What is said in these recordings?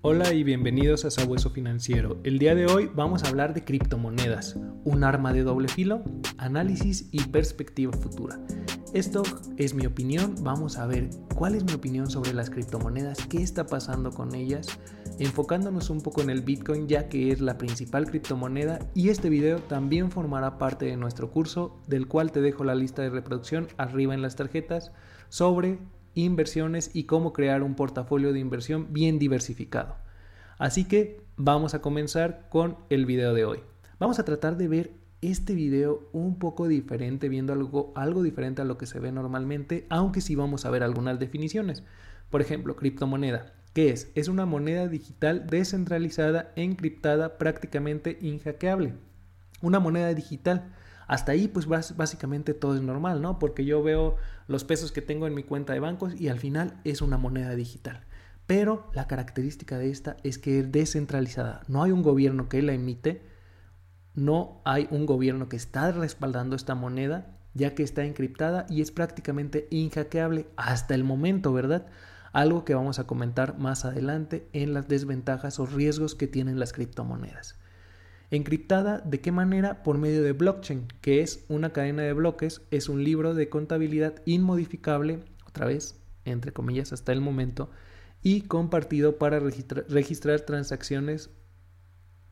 Hola y bienvenidos a Sabueso Financiero. El día de hoy vamos a hablar de criptomonedas, un arma de doble filo, análisis y perspectiva futura. Esto es mi opinión, vamos a ver cuál es mi opinión sobre las criptomonedas, qué está pasando con ellas, enfocándonos un poco en el Bitcoin ya que es la principal criptomoneda y este video también formará parte de nuestro curso del cual te dejo la lista de reproducción arriba en las tarjetas sobre inversiones y cómo crear un portafolio de inversión bien diversificado. Así que vamos a comenzar con el video de hoy. Vamos a tratar de ver este video un poco diferente, viendo algo, algo diferente a lo que se ve normalmente, aunque sí vamos a ver algunas definiciones. Por ejemplo, criptomoneda. ¿Qué es? Es una moneda digital descentralizada, encriptada, prácticamente inhackeable. Una moneda digital hasta ahí, pues básicamente todo es normal, ¿no? Porque yo veo los pesos que tengo en mi cuenta de bancos y al final es una moneda digital. Pero la característica de esta es que es descentralizada. No hay un gobierno que la emite, no hay un gobierno que está respaldando esta moneda, ya que está encriptada y es prácticamente inhackeable hasta el momento, ¿verdad? Algo que vamos a comentar más adelante en las desventajas o riesgos que tienen las criptomonedas. Encriptada, ¿de qué manera? Por medio de blockchain, que es una cadena de bloques, es un libro de contabilidad inmodificable, otra vez, entre comillas, hasta el momento, y compartido para registrar, transacciones,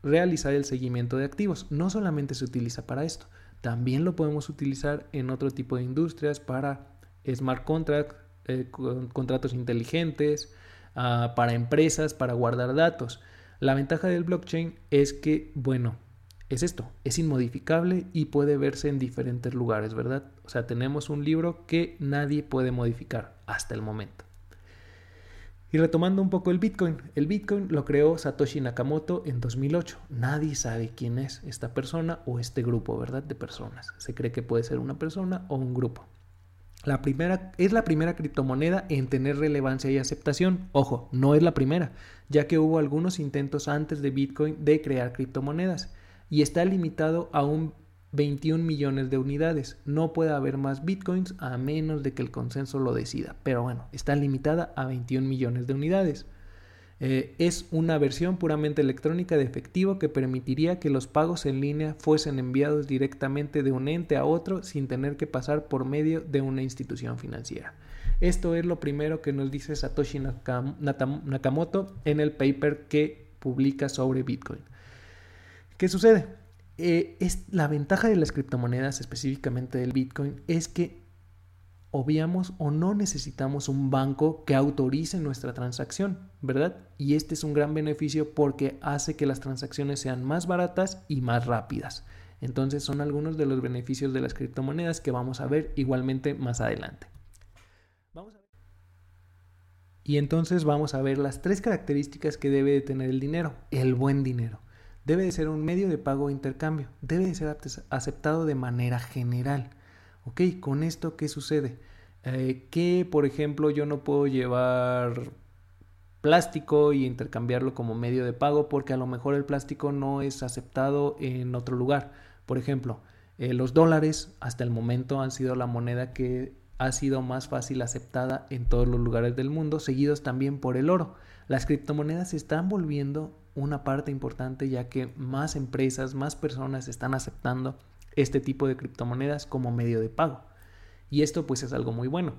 realizar el seguimiento de activos. No solamente se utiliza para esto, también lo podemos utilizar en otro tipo de industrias para smart contracts, eh, contratos inteligentes, ah, para empresas, para guardar datos. La ventaja del blockchain es que, bueno, es esto, es inmodificable y puede verse en diferentes lugares, ¿verdad? O sea, tenemos un libro que nadie puede modificar hasta el momento. Y retomando un poco el Bitcoin, el Bitcoin lo creó Satoshi Nakamoto en 2008. Nadie sabe quién es esta persona o este grupo, ¿verdad? De personas. Se cree que puede ser una persona o un grupo. La primera, es la primera criptomoneda en tener relevancia y aceptación. Ojo, no es la primera, ya que hubo algunos intentos antes de Bitcoin de crear criptomonedas y está limitado a un 21 millones de unidades. No puede haber más Bitcoins a menos de que el consenso lo decida, pero bueno, está limitada a 21 millones de unidades. Eh, es una versión puramente electrónica de efectivo que permitiría que los pagos en línea fuesen enviados directamente de un ente a otro sin tener que pasar por medio de una institución financiera. Esto es lo primero que nos dice Satoshi Nakamoto en el paper que publica sobre Bitcoin. ¿Qué sucede? Eh, es, la ventaja de las criptomonedas, específicamente del Bitcoin, es que obviamos o no necesitamos un banco que autorice nuestra transacción, ¿verdad? Y este es un gran beneficio porque hace que las transacciones sean más baratas y más rápidas. Entonces son algunos de los beneficios de las criptomonedas que vamos a ver igualmente más adelante. Y entonces vamos a ver las tres características que debe de tener el dinero. El buen dinero. Debe de ser un medio de pago o intercambio. Debe de ser aceptado de manera general. Ok, con esto, ¿qué sucede? Eh, que, por ejemplo, yo no puedo llevar plástico y intercambiarlo como medio de pago porque a lo mejor el plástico no es aceptado en otro lugar. Por ejemplo, eh, los dólares hasta el momento han sido la moneda que ha sido más fácil aceptada en todos los lugares del mundo, seguidos también por el oro. Las criptomonedas se están volviendo una parte importante ya que más empresas, más personas están aceptando este tipo de criptomonedas como medio de pago. Y esto pues es algo muy bueno.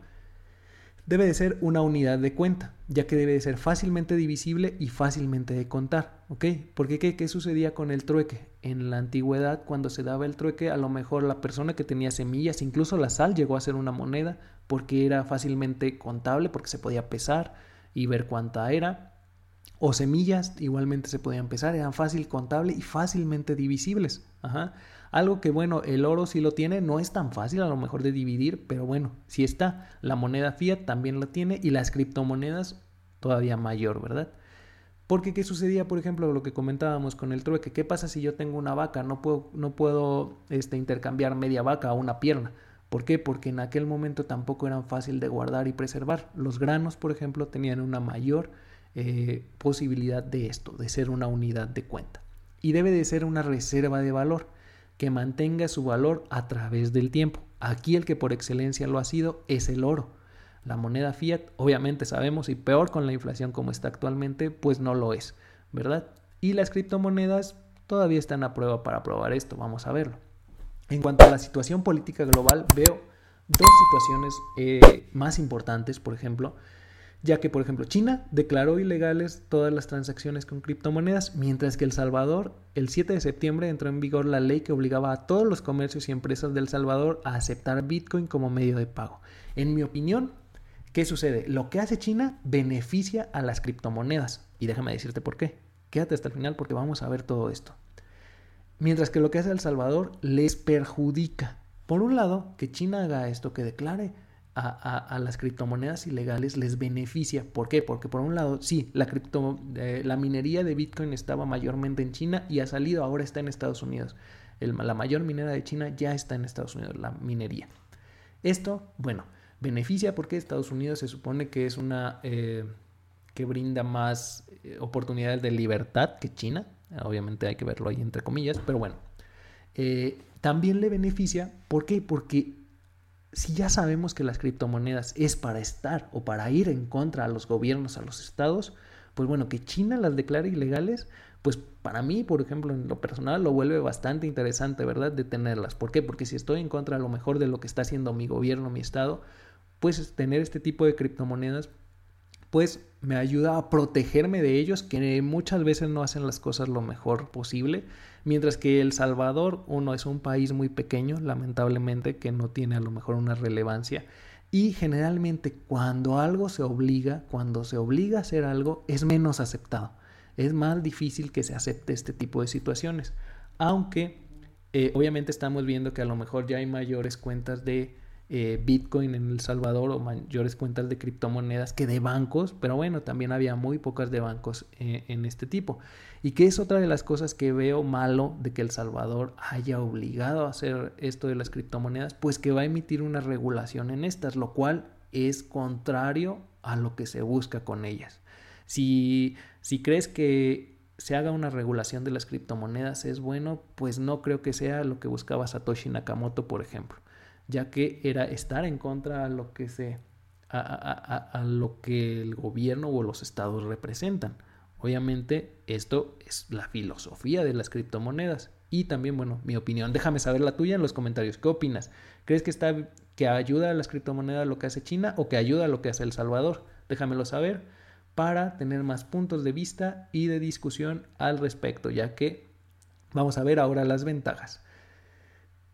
Debe de ser una unidad de cuenta, ya que debe de ser fácilmente divisible y fácilmente de contar, ¿ok? Porque ¿qué, ¿qué sucedía con el trueque? En la antigüedad, cuando se daba el trueque, a lo mejor la persona que tenía semillas, incluso la sal llegó a ser una moneda, porque era fácilmente contable, porque se podía pesar y ver cuánta era. O semillas igualmente se podían pesar, eran fácil contable y fácilmente divisibles. Algo que bueno, el oro si lo tiene, no es tan fácil a lo mejor de dividir, pero bueno, si está. La moneda fiat también lo tiene y las criptomonedas todavía mayor, ¿verdad? Porque ¿qué sucedía, por ejemplo, lo que comentábamos con el trueque? ¿Qué pasa si yo tengo una vaca? No puedo, no puedo este, intercambiar media vaca a una pierna. ¿Por qué? Porque en aquel momento tampoco eran fácil de guardar y preservar. Los granos, por ejemplo, tenían una mayor eh, posibilidad de esto, de ser una unidad de cuenta. Y debe de ser una reserva de valor que mantenga su valor a través del tiempo. Aquí el que por excelencia lo ha sido es el oro. La moneda fiat, obviamente sabemos, y peor con la inflación como está actualmente, pues no lo es, ¿verdad? Y las criptomonedas todavía están a prueba para probar esto, vamos a verlo. En cuanto a la situación política global, veo dos situaciones eh, más importantes, por ejemplo, ya que, por ejemplo, China declaró ilegales todas las transacciones con criptomonedas, mientras que El Salvador, el 7 de septiembre, entró en vigor la ley que obligaba a todos los comercios y empresas del Salvador a aceptar Bitcoin como medio de pago. En mi opinión, ¿qué sucede? Lo que hace China beneficia a las criptomonedas. Y déjame decirte por qué. Quédate hasta el final porque vamos a ver todo esto. Mientras que lo que hace El Salvador les perjudica. Por un lado, que China haga esto, que declare a, las criptomonedas ilegales les beneficia. ¿Por qué? Porque por un lado, sí, la, cripto, eh, la minería de Bitcoin estaba mayormente en China y ha salido, ahora está en Estados Unidos. la mayor minera de China ya está en Estados Unidos, la minería. Esto, bueno, beneficia porque Estados Unidos se supone que es una eh, que brinda más eh, oportunidades de libertad que China. Obviamente hay que verlo ahí entre comillas, pero bueno. también le beneficia, ¿por qué? Porque si ya sabemos que las criptomonedas es para estar o para ir en contra a los gobiernos, a los estados, pues bueno, que China las declare ilegales, pues para mí, por ejemplo, en lo personal lo vuelve bastante interesante, ¿verdad? De tenerlas. ¿Por qué? Porque si estoy en contra a lo mejor de lo que está haciendo mi gobierno, mi estado, pues tener este tipo de criptomonedas pues me ayuda a protegerme de ellos que muchas veces no hacen las cosas lo mejor posible, mientras que El Salvador, uno es un país muy pequeño, lamentablemente, que no tiene a lo mejor una relevancia. Y generalmente cuando algo se obliga, cuando se obliga a hacer algo, es menos aceptado. Es más difícil que se acepte este tipo de situaciones. Aunque eh, obviamente estamos viendo que a lo mejor ya hay mayores cuentas de eh, Bitcoin en El Salvador o mayores cuentas de criptomonedas que de bancos, pero bueno, también había muy pocas de bancos eh, en este tipo. Y que es otra de las cosas que veo malo de que El Salvador haya obligado a hacer esto de las criptomonedas, pues que va a emitir una regulación en estas, lo cual es contrario a lo que se busca con ellas. Si, si crees que se haga una regulación de las criptomonedas es bueno, pues no creo que sea lo que buscaba Satoshi Nakamoto, por ejemplo ya que era estar en contra a lo que se a, lo que el gobierno o los estados representan. Obviamente esto es la filosofía de las criptomonedas y también, bueno, mi opinión. Déjame saber la tuya en los comentarios. ¿Qué opinas? ¿Crees que está que ayuda a las criptomonedas lo que hace China o que ayuda a lo que hace El Salvador? Déjamelo saber para tener más puntos de vista y de discusión al respecto, ya que vamos a ver ahora las ventajas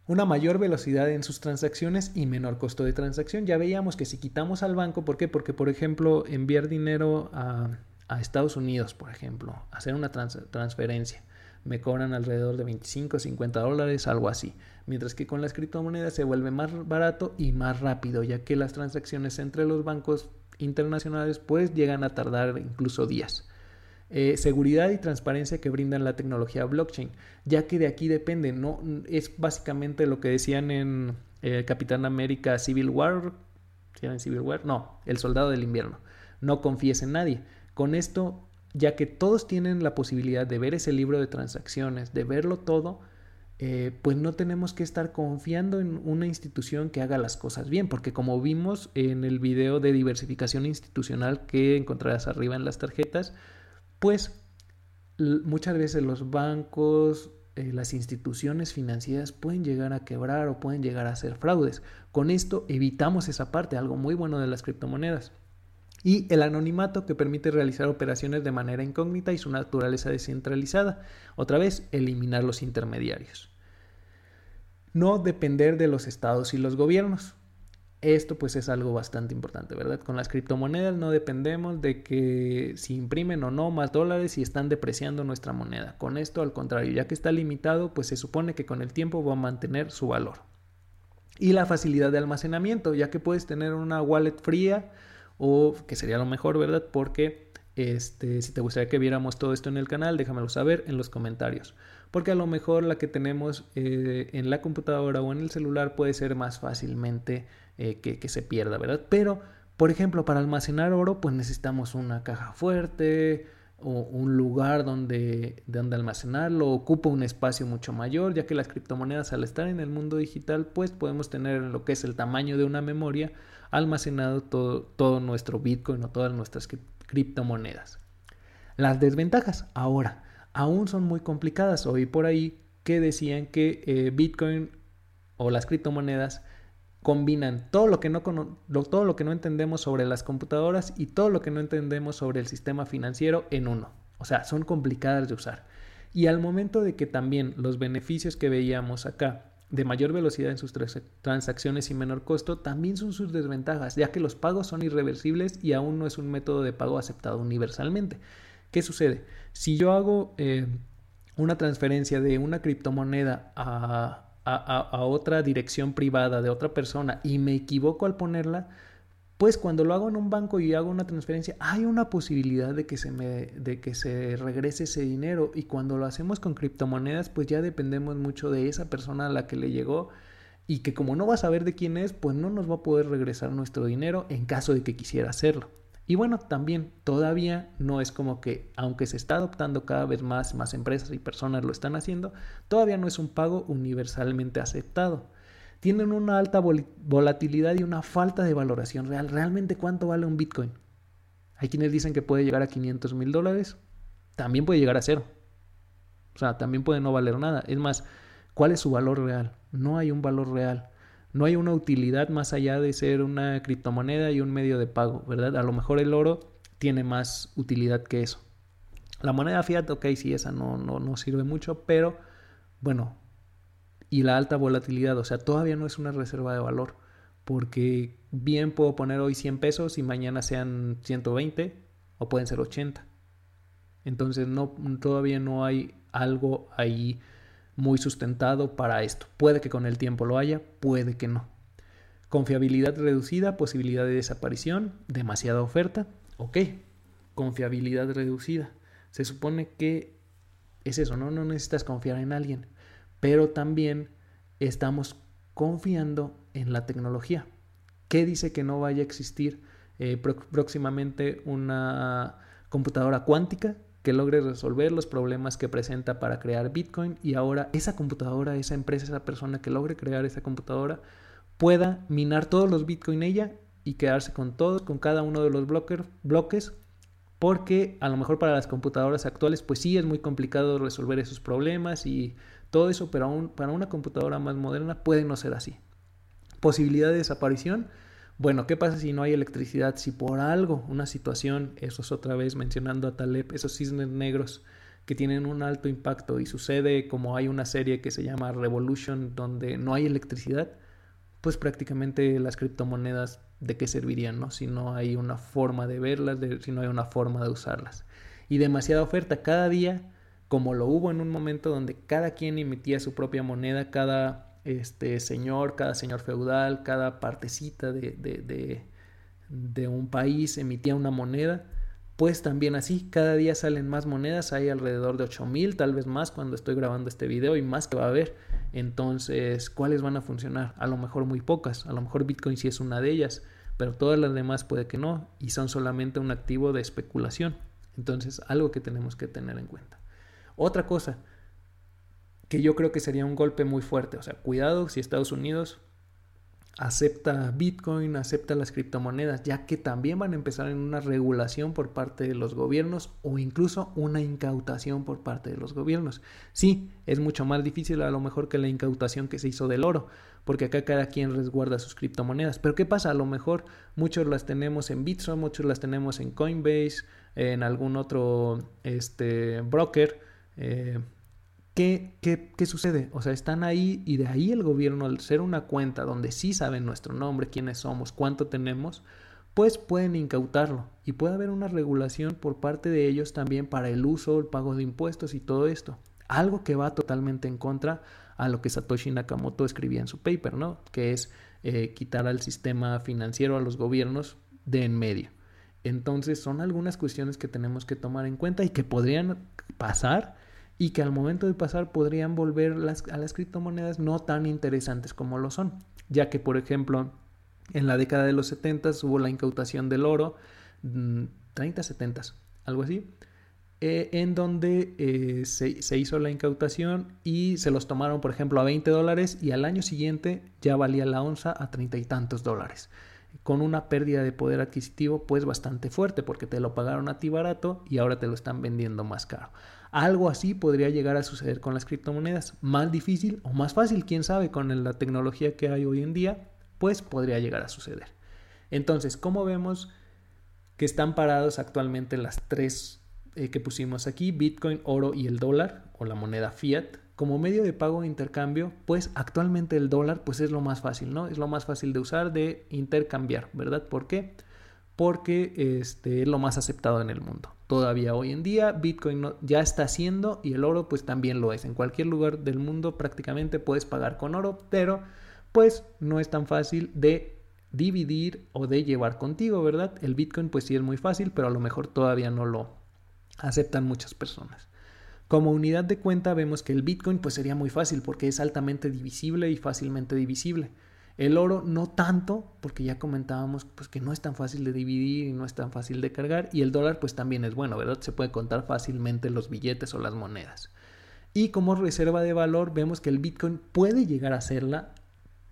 una mayor velocidad en sus transacciones y menor costo de transacción. Ya veíamos que si quitamos al banco, ¿por qué? Porque, por ejemplo, enviar dinero a, Estados Unidos, por ejemplo, hacer una transferencia, me cobran alrededor de 25, 50 dólares, algo así. Mientras que con las criptomonedas se vuelve más barato y más rápido, ya que las transacciones entre los bancos internacionales pues llegan a tardar incluso días. Eh, seguridad y transparencia que brindan la tecnología blockchain, ya que de aquí depende, no es básicamente lo que decían en eh, Capitán América Civil War, ¿sí Civil War? No, el soldado del invierno. No confíes en nadie. Con esto, ya que todos tienen la posibilidad de ver ese libro de transacciones, de verlo todo, eh, pues no tenemos que estar confiando en una institución que haga las cosas bien, porque como vimos en el video de diversificación institucional que encontrarás arriba en las tarjetas, pues muchas veces los bancos, eh, las instituciones financieras pueden llegar a quebrar o pueden llegar a hacer fraudes. Con esto evitamos esa parte, algo muy bueno de las criptomonedas. Y el anonimato que permite realizar operaciones de manera incógnita y su naturaleza descentralizada. Otra vez, eliminar los intermediarios. No depender de los estados y los gobiernos. Esto pues es algo bastante importante, ¿verdad? Con las criptomonedas no dependemos de que si imprimen o no más dólares y están depreciando nuestra moneda. Con esto al contrario, ya que está limitado, pues se supone que con el tiempo va a mantener su valor. Y la facilidad de almacenamiento, ya que puedes tener una wallet fría o que sería lo mejor, ¿verdad? Porque este, si te gustaría que viéramos todo esto en el canal, déjamelo saber en los comentarios. Porque a lo mejor la que tenemos eh, en la computadora o en el celular puede ser más fácilmente eh, que, se pierda, ¿verdad? Pero, por ejemplo, para almacenar oro, pues necesitamos una caja fuerte un lugar donde, donde almacenarlo, ocupa un espacio mucho mayor, ya que las criptomonedas al estar en el mundo digital, pues podemos tener lo que es el tamaño de una memoria almacenado todo, todo nuestro Bitcoin o todas nuestras criptomonedas. Las desventajas ahora aún son muy complicadas. Oí por ahí que decían que eh, Bitcoin o las criptomonedas combinan todo lo, que no, todo lo que no entendemos sobre las computadoras y todo lo que no entendemos sobre el sistema financiero en uno. O sea, son complicadas de usar. Y al momento de que también los beneficios que veíamos acá de mayor velocidad en sus transacciones y menor costo también son sus desventajas, ya que los pagos son irreversibles y aún no es un método de pago aceptado universalmente. ¿Qué sucede? Si yo hago eh, una transferencia de una criptomoneda a, a, otra dirección privada de otra persona y me equivoco al ponerla, pues cuando lo hago en un banco y hago una transferencia, hay una posibilidad de que se me de que se regrese ese dinero y cuando lo hacemos con criptomonedas, pues ya dependemos mucho de esa persona a la que le llegó y que como no va a saber de quién es, pues no nos va a poder regresar nuestro dinero en caso de que quisiera hacerlo. Y bueno, también todavía no es como que, aunque se está adoptando cada vez más, más empresas y personas lo están haciendo, todavía no es un pago universalmente aceptado. Tienen una alta volatilidad y una falta de valoración real. ¿Realmente cuánto vale un Bitcoin? Hay quienes dicen que puede llegar a 500 mil dólares, también puede llegar a cero. O sea, también puede no valer nada. Es más, ¿cuál es su valor real? No hay un valor real no hay una utilidad más allá de ser una criptomoneda y un medio de pago, ¿verdad? A lo mejor el oro tiene más utilidad que eso. La moneda fiat, ok, sí, esa no, no, no sirve mucho, pero bueno, y la alta volatilidad, o sea, todavía no es una reserva de valor, porque bien puedo poner hoy 100 pesos y mañana sean 120 o pueden ser 80. Entonces no, todavía no hay algo ahí muy sustentado para esto. Puede que con el tiempo lo haya, puede que no. Confiabilidad reducida, posibilidad de desaparición, demasiada oferta. Ok, confiabilidad reducida. Se supone que es eso, ¿no? No necesitas confiar en alguien, pero también estamos confiando en la tecnología. ¿Qué dice que no vaya a existir eh, próximamente una computadora cuántica que logre resolver los problemas que presenta para crear Bitcoin y ahora esa computadora, esa empresa, esa persona que logre crear esa computadora pueda minar todos los Bitcoin ella y quedarse con todos, con cada uno de los bloques, porque a lo mejor para las computadoras actuales pues sí es muy complicado resolver esos problemas y todo eso, pero aún para una computadora más moderna puede no ser así. Posibilidad de desaparición, bueno, ¿qué pasa si no hay electricidad? Si por algo, una situación, eso es otra vez mencionando a Taleb, esos cisnes negros que tienen un alto impacto y sucede como hay una serie que se llama Revolution donde no hay electricidad, pues prácticamente las criptomonedas de qué servirían, ¿no? Si no hay una forma de verlas, si no hay una forma de usarlas. Y demasiada oferta cada día, como lo hubo en un momento donde cada quien emitía su propia moneda, cada este señor, cada señor feudal, cada partecita de, de, de, un país emitía una moneda, pues también así, cada día salen más monedas, hay alrededor de 8000, tal vez más cuando estoy grabando este video y más que va a haber. Entonces, ¿cuáles van a funcionar? A lo mejor muy pocas, a lo mejor Bitcoin sí es una de ellas, pero todas las demás puede que no y son solamente un activo de especulación. Entonces, algo que tenemos que tener en cuenta. Otra cosa, que yo creo que sería un golpe muy fuerte. O sea, cuidado si Estados Unidos acepta Bitcoin, acepta las criptomonedas, ya que también van a empezar en una regulación por parte de los gobiernos o incluso una incautación por parte de los gobiernos. Sí, es mucho más difícil a lo mejor que la incautación que se hizo del oro, porque acá cada quien resguarda sus criptomonedas. Pero ¿qué pasa? A lo mejor muchos las tenemos en Bitso, muchos las tenemos en Coinbase, en algún otro este, broker. Eh, ¿Qué, qué, sucede? O sea, están ahí y de ahí el gobierno, al ser una cuenta donde sí saben nuestro nombre, quiénes somos, cuánto tenemos, pues pueden incautarlo y puede haber una regulación por parte de ellos también para el uso, el pago de impuestos y todo esto. Algo que va totalmente en contra a lo que Satoshi Nakamoto escribía en su paper, ¿no? Que es eh, quitar al sistema financiero, a los gobiernos de en medio. Entonces son algunas cuestiones que tenemos que tomar en cuenta y que podrían pasar y que al momento de pasar podrían volver las, a las criptomonedas no tan interesantes como lo son, ya que por ejemplo en la década de los 70 hubo la incautación del oro, 30, mm, 70, algo así, eh, en donde eh, se, hizo la incautación y se los tomaron, por ejemplo, a 20 dólares y al año siguiente ya valía la onza a treinta y tantos dólares, con una pérdida de poder adquisitivo pues bastante fuerte porque te lo pagaron a ti barato y ahora te lo están vendiendo más caro. Algo así podría llegar a suceder con las criptomonedas, más difícil o más fácil, quién sabe, con la tecnología que hay hoy en día, pues podría llegar a suceder. Entonces, ¿cómo vemos que están parados actualmente las tres eh, que pusimos aquí, Bitcoin, oro y el dólar o la moneda fiat, como medio de pago e intercambio, pues actualmente el dólar pues es lo más fácil, ¿no? Es lo más fácil de usar, de intercambiar, ¿verdad? ¿Por qué? Porque este, es lo más aceptado en el mundo. Todavía hoy en día Bitcoin ya está haciendo y el oro pues también lo es. En cualquier lugar del mundo prácticamente puedes pagar con oro, pero pues no es tan fácil de dividir o de llevar contigo, ¿verdad? El Bitcoin pues sí es muy fácil, pero a lo mejor todavía no lo, aceptan muchas personas. Como unidad de cuenta vemos que el Bitcoin pues sería muy fácil porque es altamente divisible y fácilmente divisible. El oro no tanto porque ya comentábamos pues que no es tan fácil de dividir y no es tan fácil de cargar y el dólar pues también es bueno, ¿verdad? Se puede contar fácilmente los billetes o las monedas. Y como reserva de valor vemos que el Bitcoin puede llegar a serla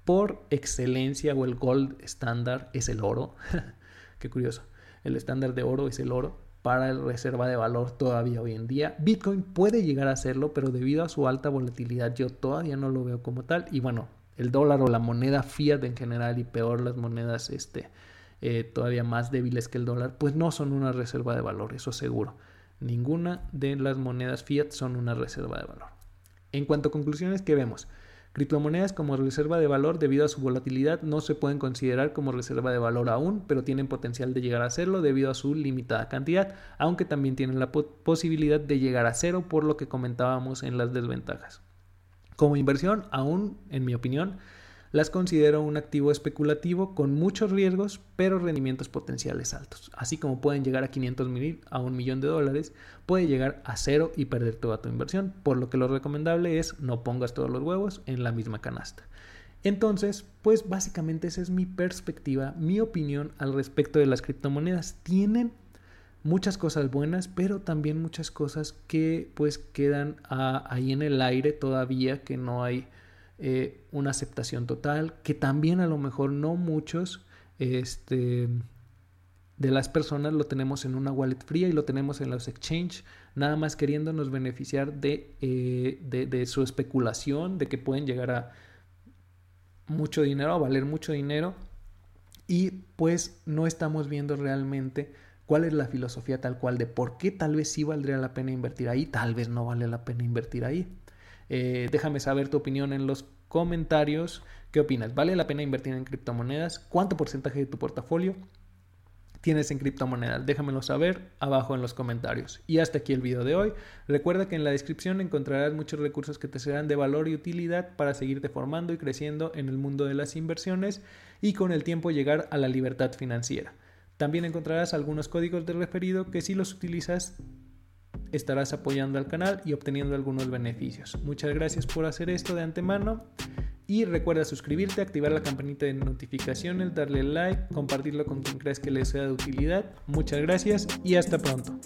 por excelencia o el gold estándar es el oro. Qué curioso. El estándar de oro es el oro para el reserva de valor todavía hoy en día. Bitcoin puede llegar a hacerlo, pero debido a su alta volatilidad yo todavía no lo veo como tal. Y bueno, el dólar o la moneda fiat en general y peor las monedas este, eh, todavía más débiles que el dólar, pues no son una reserva de valor, eso seguro. Ninguna de las monedas fiat son una reserva de valor. En cuanto a conclusiones, ¿qué vemos? Criptomonedas como reserva de valor debido a su volatilidad no se pueden considerar como reserva de valor aún, pero tienen potencial de llegar a serlo debido a su limitada cantidad, aunque también tienen la posibilidad de llegar a cero por lo que comentábamos en las desventajas. Como inversión, aún, en mi opinión, las considero un activo especulativo con muchos riesgos, pero rendimientos potenciales altos. Así como pueden llegar a 500 mil a un millón de dólares, puede llegar a cero y perder toda tu inversión, por lo que lo recomendable es no pongas todos los huevos en la misma canasta. Entonces, pues básicamente esa es mi perspectiva, mi opinión al respecto de las criptomonedas. Tienen muchas cosas buenas, pero también muchas cosas que pues quedan ahí en el aire todavía, que no hay eh, una aceptación total, que también a lo mejor no muchos este, de las personas lo tenemos en una wallet fría y lo tenemos en los exchange, nada más queriéndonos beneficiar eh, de, de su especulación, de que pueden llegar a mucho dinero, a valer mucho dinero, y pues no estamos viendo realmente cuál es la filosofía tal cual de por qué tal vez sí valdría la pena invertir ahí, tal vez no vale la pena invertir ahí. Eh, déjame saber tu opinión en los comentarios. ¿Qué opinas? ¿Vale la pena invertir en criptomonedas? ¿Cuánto porcentaje de tu portafolio tienes en criptomonedas? Déjamelo saber abajo en los comentarios. Y hasta aquí el video de hoy. Recuerda que en la descripción encontrarás muchos recursos que te serán de valor y utilidad para seguirte formando y creciendo en el mundo de las inversiones y con el tiempo llegar a la libertad financiera. También encontrarás algunos códigos de referido que si los utilizas estarás apoyando al canal y obteniendo algunos beneficios. Muchas gracias por hacer esto de antemano y recuerda suscribirte, activar la campanita de notificaciones, darle like, compartirlo con quien creas que le sea de utilidad. Muchas gracias y hasta pronto.